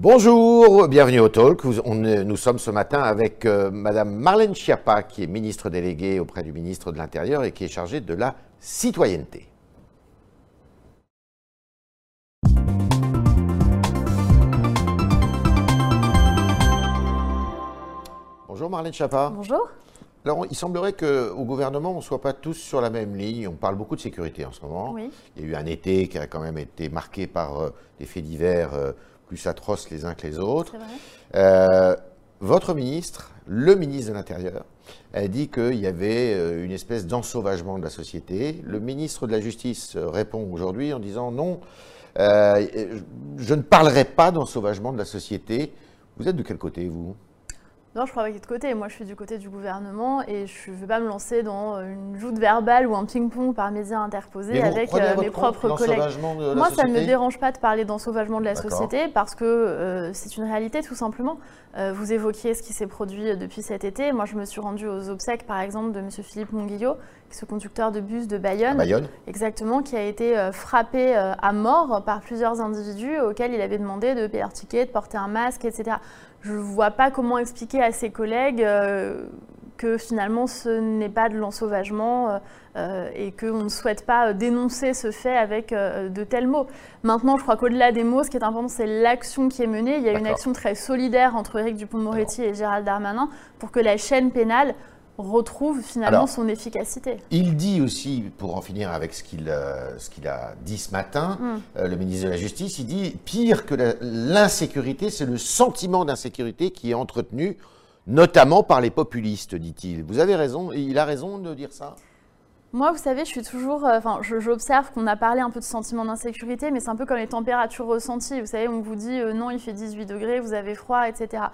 Bonjour, bienvenue au Talk. nous sommes ce matin avec euh, Madame Marlène Schiappa, qui est ministre déléguée auprès du ministre de l'Intérieur et qui est chargée de la citoyenneté. Bonjour Marlène Schiappa. Bonjour. Alors, il semblerait qu'au gouvernement, on ne soit pas tous sur la même ligne. On parle beaucoup de sécurité en ce moment. Oui. Il y a eu un été qui a quand même été marqué par euh, des faits divers euh, plus atroces les uns que les autres. Euh, votre ministre, le ministre de l'Intérieur, a dit qu'il y avait euh, une espèce d'ensauvagement de la société. Le ministre de la Justice répond aujourd'hui en disant non, euh, je ne parlerai pas d'ensauvagement de la société. Vous êtes de quel côté, vous? Non, je crois pas qu'il de côté. Moi, je suis du côté du gouvernement et je ne veux pas me lancer dans une joute verbale ou un ping-pong par médias interposés avec euh, mes propres collègues. Moi, ça ne me dérange pas de parler d'ensauvagement de la société parce que euh, c'est une réalité tout simplement. Euh, vous évoquiez ce qui s'est produit depuis cet été. Moi, je me suis rendue aux obsèques, par exemple, de M. Philippe Monguillot, ce conducteur de bus de Bayonne. Bayonne. Exactement, qui a été frappé à mort par plusieurs individus auxquels il avait demandé de payer leur ticket, de porter un masque, etc je ne vois pas comment expliquer à ses collègues euh, que finalement ce n'est pas de l'ensauvagement euh, euh, et qu'on ne souhaite pas dénoncer ce fait avec de tels mots. Maintenant, je crois qu'au-delà des mots, ce qui est important, c'est l'action qui est menée. Il y a une action très solidaire entre Éric Dupont-Moretti et Gérald Darmanin pour que la chaîne pénale retrouve finalement son efficacité. Il dit aussi, pour en finir avec ce qu'il euh, a dit ce matin, mm. euh, le ministre de la Justice, il dit pire que l'insécurité, c'est le sentiment d'insécurité qui est entretenu, notamment par les populistes, dit-il. Vous avez raison, il a raison de dire ça? Moi, vous savez, je suis toujours. Euh, enfin, j'observe qu'on a parlé un peu de sentiment d'insécurité, mais c'est un peu comme les températures ressenties. Vous savez, on vous dit non, il fait 18 degrés, vous avez froid, etc.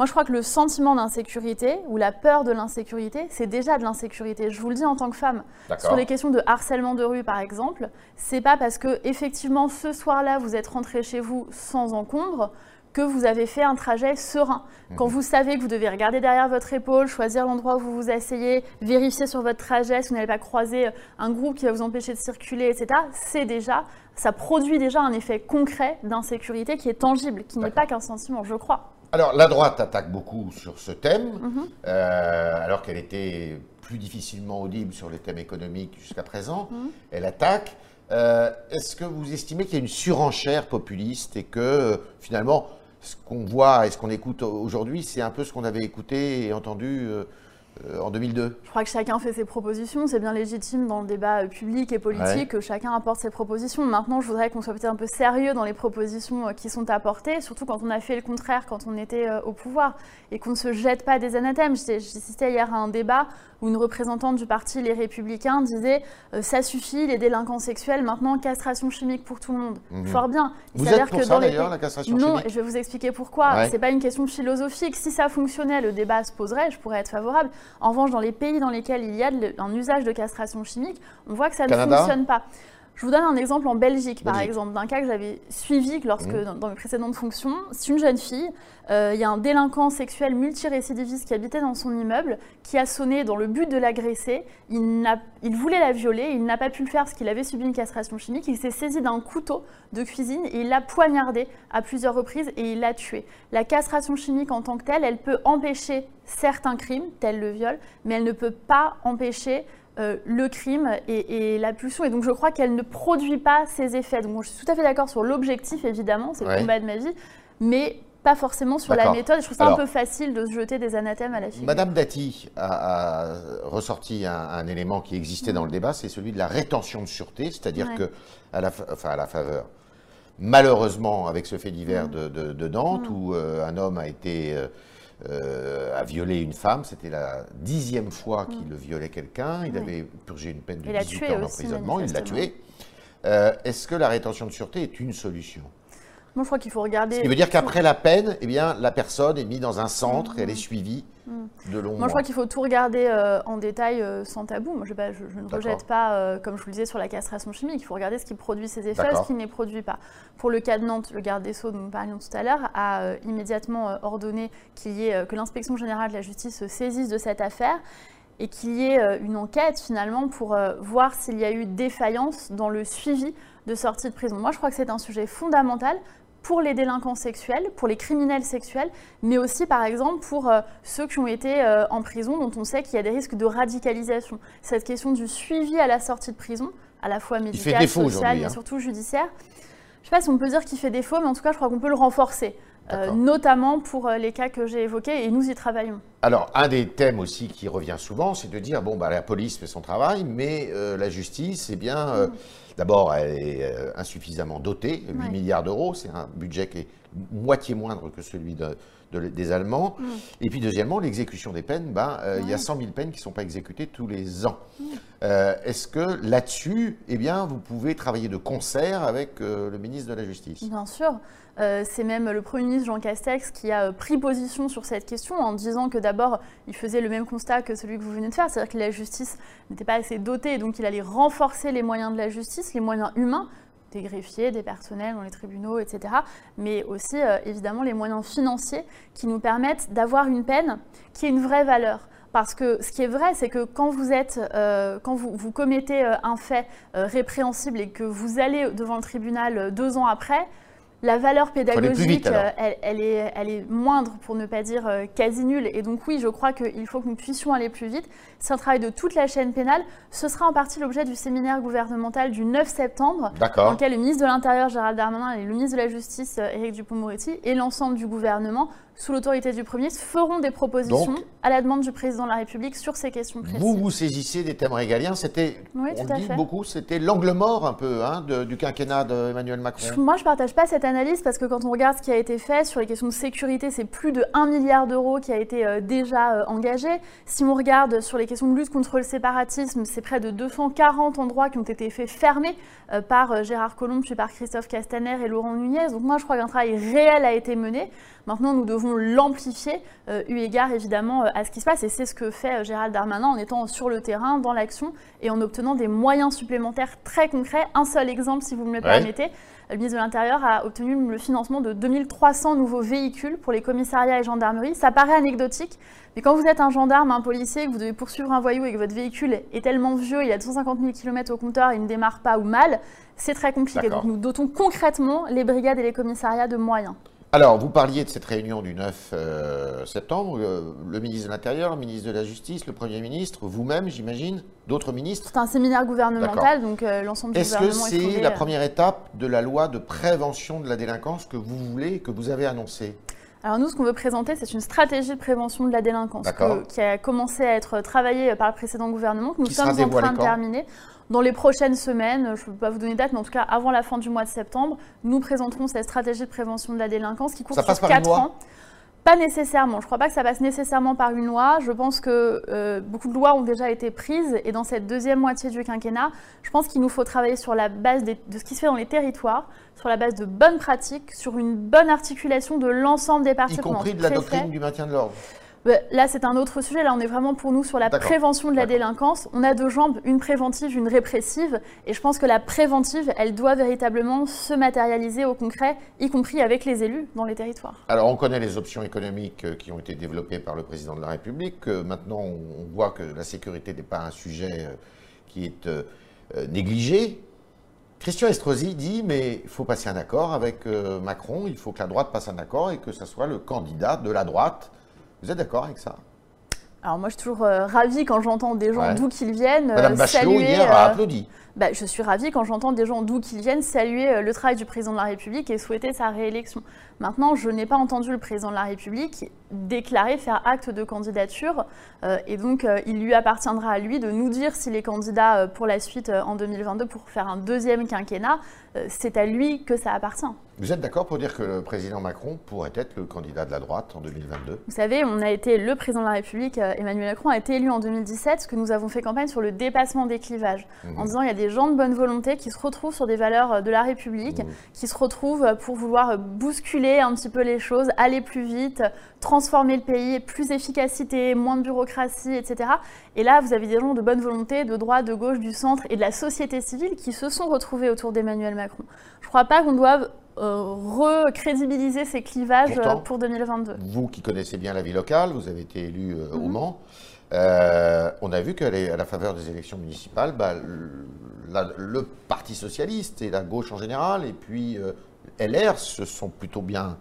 Moi, je crois que le sentiment d'insécurité ou la peur de l'insécurité, c'est déjà de l'insécurité. Je vous le dis en tant que femme. Sur les questions de harcèlement de rue, par exemple, c'est pas parce que effectivement ce soir-là vous êtes rentré chez vous sans encombre que vous avez fait un trajet serein. Mhm. Quand vous savez que vous devez regarder derrière votre épaule, choisir l'endroit où vous vous asseyez, vérifier sur votre trajet si vous n'allez pas croiser un groupe qui va vous empêcher de circuler, etc., c'est déjà, ça produit déjà un effet concret d'insécurité qui est tangible, qui n'est pas qu'un sentiment, je crois. Alors, la droite attaque beaucoup sur ce thème, mhm. euh, alors qu'elle était plus difficilement audible sur les thèmes économiques jusqu'à présent. Mhm. Elle attaque. Euh, est-ce que vous estimez qu'il y a une surenchère populiste et que finalement, ce qu'on voit et ce qu'on écoute aujourd'hui, c'est un peu ce qu'on avait écouté et entendu euh, en 2002 Je crois que chacun fait ses propositions. C'est bien légitime dans le débat euh, public et politique que chacun apporte ses propositions. Maintenant, je voudrais qu'on soit peut-être un peu sérieux dans les propositions euh, qui sont apportées, surtout quand on a fait le contraire quand on était au pouvoir et qu'on ne se jette pas des anathèmes. J'assistais hier à un débat où une représentante du parti Les Républicains disait Ça suffit, les délinquants sexuels, maintenant castration chimique pour tout le monde. Mhm. Fort bien. Vous êtes pour ça d'ailleurs, la castration chimique Non, et je vais vous expliquer pourquoi. Ce n'est pas une question philosophique. Si ça fonctionnait, le débat se poserait, je pourrais être favorable. En revanche, dans les pays dans lesquels il y a un usage de castration chimique, on voit que ça ne fonctionne pas. Je vous donne un exemple en Belgique, par exemple, d'un cas que j'avais suivi lorsque, mmh. dans, mes précédentes fonctions. C'est une jeune fille, euh, il y a un délinquant sexuel multirécidiviste qui habitait dans son immeuble, qui a sonné dans le but de l'agresser. Il, il, voulait la violer, il n'a pas pu le faire parce qu'il avait subi une castration chimique. Il s'est saisi d'un couteau de cuisine et il l'a poignardé à plusieurs reprises et il l'a tué. La castration chimique en tant que telle, elle peut empêcher certains crimes, tels le viol, mais elle ne peut pas empêcher euh, le crime et, la pulsion. Et donc je crois qu'elle ne produit pas ses effets. Donc je suis tout à fait d'accord sur l'objectif, évidemment, c'est le combat de ma vie, mais pas forcément sur la méthode. Je trouve ça un peu facile de se jeter des anathèmes à la figure. Madame Dati a, ressorti un, élément qui existait dans le débat, c'est celui de la rétention de sûreté, c'est-à-dire que à la, enfin, à la faveur malheureusement, avec ce fait divers mm. de, Nantes, mm. où euh, un homme a été euh, euh, a violé une femme. C'était la dixième fois qu'il mm. violait quelqu'un. Il avait purgé une peine de 18 ans d'emprisonnement. Il l'a tué. Euh, est-ce que la rétention de sûreté est une solution? Moi, je crois qu'il faut regarder. Ce qui veut dire qu'après la peine, eh bien, la personne est mise dans un centre et elle est suivie de long Moi, je crois qu'il faut tout regarder euh, en détail euh, sans tabou. Moi, je, ne rejette pas, euh, comme je vous le disais, sur la castration chimique. Il faut regarder ce qui produit ses effets, ce qui ne les produit pas. Pour le cas de Nantes, le garde des Sceaux dont nous parlions tout à l'heure a immédiatement ordonné qu'il y ait, que l'inspection générale de la justice se saisisse de cette affaire et qu'il y ait une enquête finalement pour voir s'il y a eu défaillance dans le suivi de sortie de prison. Moi, je crois que c'est un sujet fondamental pour les délinquants sexuels, pour les criminels sexuels, mais aussi par exemple pour euh, ceux qui ont été euh, en prison, dont on sait qu'il y a des risques de radicalisation. Cette question du suivi à la sortie de prison, à la fois médical, social, mais hein. surtout judiciaire. Je ne sais pas si on peut dire qu'il fait défaut, mais en tout cas, je crois qu'on peut le renforcer. Euh, notamment pour les cas que j'ai évoqués, et nous y travaillons. Alors, un des thèmes aussi qui revient souvent, c'est de dire, bon, bah, la police fait son travail, mais la justice, eh bien, mm. D'abord, elle est euh, insuffisamment dotée, 8 milliards d'euros, c'est un budget qui est moitié moindre que celui des Allemands. Mm. Et puis deuxièmement, l'exécution des peines, ben, euh, il y a 100 000 peines qui ne sont pas exécutées tous les ans. Mm. Euh, est-ce que là-dessus, eh bien, vous pouvez travailler de concert avec le ministre de la Justice? Bien sûr. Euh, c'est même le Premier ministre Jean Castex qui a euh, pris position sur cette question en disant que d'abord, il faisait le même constat que celui que vous venez de faire, c'est-à-dire que la justice n'était pas assez dotée, donc il allait renforcer les moyens de la justice, les moyens humains, des greffiers, des personnels dans les tribunaux, etc. Mais aussi, euh, évidemment, les moyens financiers qui nous permettent d'avoir une peine qui ait une vraie valeur. Parce que ce qui est vrai, c'est que quand vous vous, commettez un fait répréhensible et que vous allez devant le tribunal deux ans après, la valeur pédagogique, euh, elle, est, elle, est, moindre, pour ne pas dire euh, quasi nulle. Et donc oui, je crois qu'il faut que nous puissions aller plus vite. C'est un travail de toute la chaîne pénale. Ce sera en partie l'objet du séminaire gouvernemental du 9 septembre, dans lequel le ministre de l'Intérieur, Gérald Darmanin, et le ministre de la Justice, euh, Éric Dupond-Moretti, et l'ensemble du gouvernement sous l'autorité du Premier ministre, feront des propositions à la demande du président de la République sur ces questions précises. Vous vous saisissez des thèmes régaliens, c'était, on dit beaucoup, c'était l'angle mort un peu hein, du quinquennat d'Emmanuel Macron. Moi, je ne partage pas cette analyse parce que quand on regarde ce qui a été fait sur les questions de sécurité, c'est plus de 1 milliard d'euros qui a été euh, déjà euh, engagé. Si on regarde sur les questions de lutte contre le séparatisme, c'est près de 240 endroits qui ont été faits fermés euh, par Gérard Collomb puis par Christophe Castaner et Laurent Nunez. Donc moi, je crois qu'un travail réel a été mené. Maintenant, nous devons l'amplifier, euh, eu égard évidemment euh, à ce qui se passe. Et c'est ce que fait euh, Gérald Darmanin en étant sur le terrain, dans l'action, et en obtenant des moyens supplémentaires très concrets. Un seul exemple, si vous me le permettez. Le ministre de l'Intérieur a obtenu le financement de 2300 nouveaux véhicules pour les commissariats et gendarmeries. Ça paraît anecdotique, mais quand vous êtes un gendarme, un policier, que vous devez poursuivre un voyou et que votre véhicule est tellement vieux, il a 250 000 km au compteur, il ne démarre pas ou mal, c'est très compliqué. Donc nous dotons concrètement les brigades et les commissariats de moyens. Alors, vous parliez de cette réunion du 9 euh, septembre. Euh, le ministre de l'Intérieur, le ministre de la Justice, le Premier ministre, vous-même, j'imagine, d'autres ministres C'est un séminaire gouvernemental, donc euh, l'ensemble du gouvernement est-ce que c'est la première étape de la loi de prévention de la délinquance que vous voulez, que vous avez annoncée alors nous, ce qu'on veut présenter, c'est une stratégie de prévention de la délinquance qui a commencé à être travaillée par le précédent gouvernement, que nous sommes en train de terminer. Dans les prochaines semaines, je ne peux pas vous donner de date, mais en tout cas avant la fin du mois de septembre, nous présenterons cette stratégie de prévention de la délinquance qui court sur 4 ans. Pas nécessairement. Je ne crois pas que ça passe nécessairement par une loi. Je pense que euh, beaucoup de lois ont déjà été prises. Et dans cette deuxième moitié du quinquennat, je pense qu'il nous faut travailler sur la base de ce qui se fait dans les territoires, sur la base de bonnes pratiques, sur une bonne articulation de l'ensemble des parties. Y compris de la doctrine du maintien de l'ordre. Bah, là, c'est un autre sujet. Là, on est vraiment pour nous sur la prévention de la délinquance. On a deux jambes, une préventive, une répressive. Et je pense que la préventive, elle doit véritablement se matérialiser au concret, y compris avec les élus dans les territoires. Alors, on connaît les options économiques euh, qui ont été développées par le président de la République. Maintenant, on voit que la sécurité n'est pas un sujet euh, qui est euh, négligé. Christian Estrosi dit, mais il faut passer un accord avec Macron, il faut que la droite passe un accord et que ce soit le candidat de la droite vous êtes d'accord avec ça? Alors moi, je suis toujours euh, ravie quand j'entends des gens d'où qu'ils viennent. Madame Bachelot, saluer, hier, a euh, applaudi. Bah, je suis ravie quand j'entends des gens d'où qu'ils viennent saluer euh, le travail du président de la République et souhaiter sa réélection. Maintenant, je n'ai pas entendu le président de la République déclarer faire acte de candidature. et donc, il lui appartiendra à lui de nous dire s'il est candidat pour la suite en 2022 pour faire un deuxième quinquennat. C'est à lui que ça appartient. Vous êtes d'accord pour dire que le président Macron pourrait être le candidat de la droite en 2022 Vous savez, on a été le président de la République, euh, Emmanuel Macron a été élu en 2017, que nous avons fait campagne sur le dépassement des clivages, mhm. en disant il y a des gens de bonne volonté qui se retrouvent sur des valeurs euh, de la République, mhm. qui se retrouvent pour vouloir bousculer un petit peu les choses, aller plus vite, transformer le pays, plus efficacité, moins de bureaucratie, etc. Et là, vous avez des gens de bonne volonté, de droite, de gauche, du centre et de la société civile qui se sont retrouvés autour d'Emmanuel Macron. Je ne crois pas qu'on doive euh, recrédibiliser ces clivages euh, pour 2022. Vous qui connaissez bien la vie locale, vous avez été élu euh, au mhm. Mans. on a vu qu'à la faveur des élections municipales, bah, le, Parti socialiste et la gauche en général, et puis LR se sont plutôt bien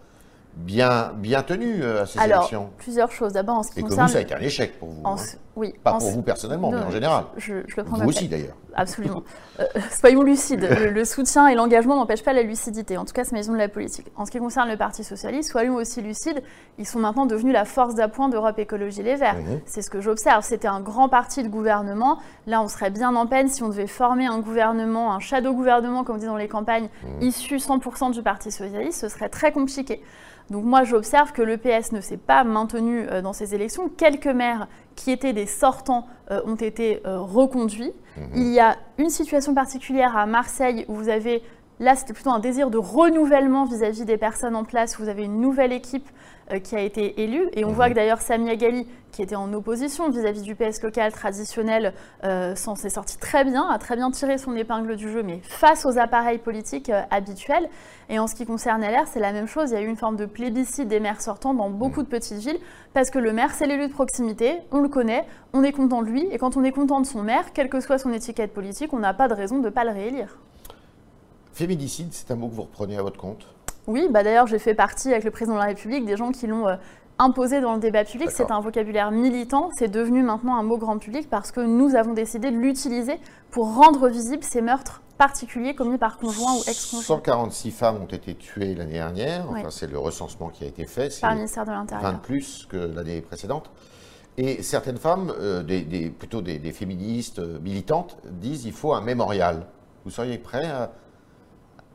bien, bien tenu euh, à ces Alors, élections Plusieurs choses. D'abord, en ce qui Et concerne... que vous, ça a été un échec pour vous. En... Hein. Oui. Pas pour vous personnellement, mais en général. Je, le prends vous aussi, d'ailleurs. Absolument. Euh, soyons lucides. le, soutien et l'engagement n'empêchent pas la lucidité. En tout cas, c'est ma vision de la politique. En ce qui concerne le Parti Socialiste, soyons aussi lucides. Ils sont maintenant devenus la force d'appoint d'Europe Écologie Les Verts. Mhm. C'est ce que j'observe. C'était un grand parti de gouvernement. Là, on serait bien en peine si on devait former un gouvernement, un shadow gouvernement, comme on dit dans les campagnes, mhm. issu 100% du Parti Socialiste. Ce serait très compliqué. Donc moi, j'observe que le PS ne s'est pas maintenu euh, dans ces élections. Quelques maires qui étaient des sortants euh, ont été euh, reconduits. Mhm. Il y a une situation particulière à Marseille où vous avez, là c'était plutôt un désir de renouvellement vis-à-vis des personnes en place, vous avez une nouvelle équipe qui a été élue. Et on mhm. voit que d'ailleurs Samia Gali, qui était en opposition vis-à-vis du PS local traditionnel, s'en s'est sorti très bien, a très bien tiré son épingle du jeu, mais face aux appareils politiques habituels. Et en ce qui concerne LR, c'est la même chose. Il y a eu une forme de plébiscite des maires sortants dans beaucoup de petites villes, parce que le maire, c'est l'élu de proximité, on le connaît, on est content de lui, et quand on est content de son maire, quelle que soit son étiquette politique, on n'a pas de raison de ne pas le réélire. Féminicide, c'est un mot que vous reprenez à votre compte? Oui, bah d'ailleurs, j'ai fait partie avec le président de la République des gens qui l'ont euh, imposé dans le débat public. C'est un vocabulaire militant. C'est devenu maintenant un mot grand public parce que nous avons décidé de l'utiliser pour rendre visibles ces meurtres particuliers commis par conjoint ou ex-conjoint. 146 femmes ont été tuées l'année dernière. Enfin, c'est le recensement qui a été fait. Par le ministère de l'Intérieur. 20 de plus que l'année précédente. Et certaines femmes, euh, des, plutôt des, féministes euh, militantes, disent qu'il faut un mémorial. Vous seriez prêt à,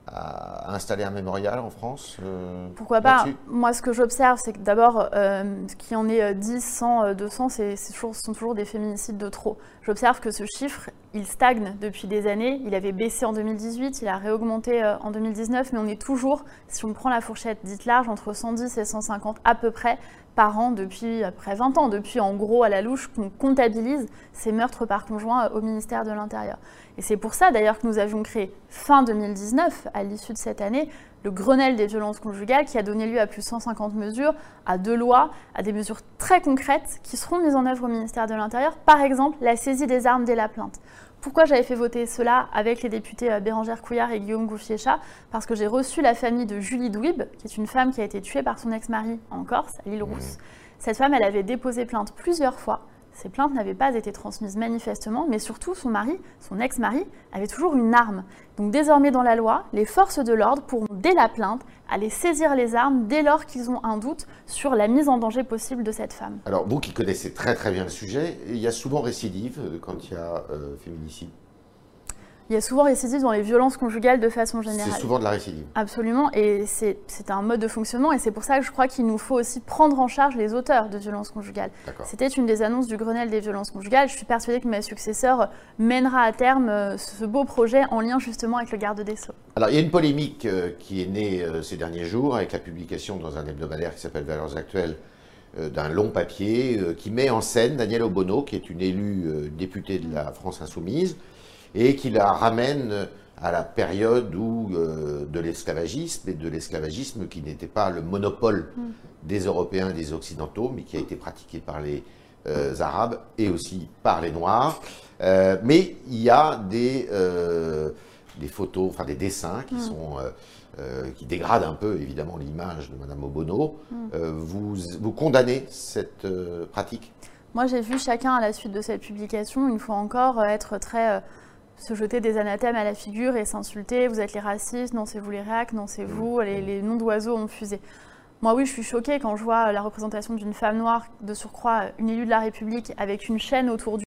à installer un mémorial en France euh, Pourquoi pas Moi, ce que j'observe, c'est que d'abord, euh, ce qui en est 10, 100, 200, c'est, toujours, ce sont toujours des féminicides de trop. J'observe que ce chiffre, il stagne depuis des années. Il avait baissé en 2018, il a réaugmenté euh, en 2019, mais on est toujours, si on prend la fourchette dite large, entre 110 et 150 à peu près par an depuis après 20 ans, depuis en gros à la louche qu'on comptabilise ces meurtres par conjoint au ministère de l'Intérieur. Et c'est pour ça d'ailleurs que nous avions créé fin 2019, à l'issue de cette année, le Grenelle des violences conjugales qui a donné lieu à plus de 150 mesures, à deux lois, à des mesures très concrètes qui seront mises en œuvre au ministère de l'Intérieur. Par exemple, la saisie des armes dès la plainte. Pourquoi j'avais fait voter cela avec les députés euh, Bérangère Couillard et Guillaume Gouffiéchat Parce que j'ai reçu la famille de Julie Douib, qui est une femme qui a été tuée par son ex-mari en Corse, à l'île Rousse. Mmh. Cette femme, elle avait déposé plainte plusieurs fois ces plaintes n'avaient pas été transmises manifestement, mais surtout son mari, son ex-mari, avait toujours une arme. Donc désormais dans la loi, les forces de l'ordre pourront, dès la plainte, aller saisir les armes dès lors qu'ils ont un doute sur la mise en danger possible de cette femme. Alors vous qui connaissez très très bien le sujet, il y a souvent récidive euh, quand il y a euh, féminicide il y a souvent récidive dans les violences conjugales de façon générale. C'est souvent de la récidive. Absolument, et c'est un mode de fonctionnement, et c'est pour ça que je crois qu'il nous faut aussi prendre en charge les auteurs de violences conjugales. C'était une des annonces du Grenelle des violences conjugales. Je suis persuadée que ma successeur mènera à terme euh, ce beau projet en lien justement avec le garde des Sceaux. Alors, il y a une polémique euh, qui est née euh, ces derniers jours avec la publication dans un hebdomadaire qui s'appelle Valeurs Actuelles d'un long papier qui met en scène Danielle Obono, qui est une élue députée de la France Insoumise, et qui la ramène à la période où, euh, de l'esclavagisme, et de l'esclavagisme qui n'était pas le monopole mm. des Européens et des Occidentaux, mais qui a été pratiqué par les euh, Arabes et aussi par les Noirs. Euh, mais il y a des, des photos, enfin des dessins qui mm. sont... qui dégradent un peu évidemment l'image de Madame Obono. Mm. vous, vous condamnez cette pratique? Moi, j'ai vu chacun à la suite de cette publication, une fois encore, être très se jeter des anathèmes à la figure et s'insulter. Vous êtes les racistes, non, c'est vous les réacs, non, c'est vous, les, les noms d'oiseaux ont fusé. Moi, oui, je suis choquée quand je vois la représentation d'une femme noire, de surcroît une élue de la République, avec une chaîne autour du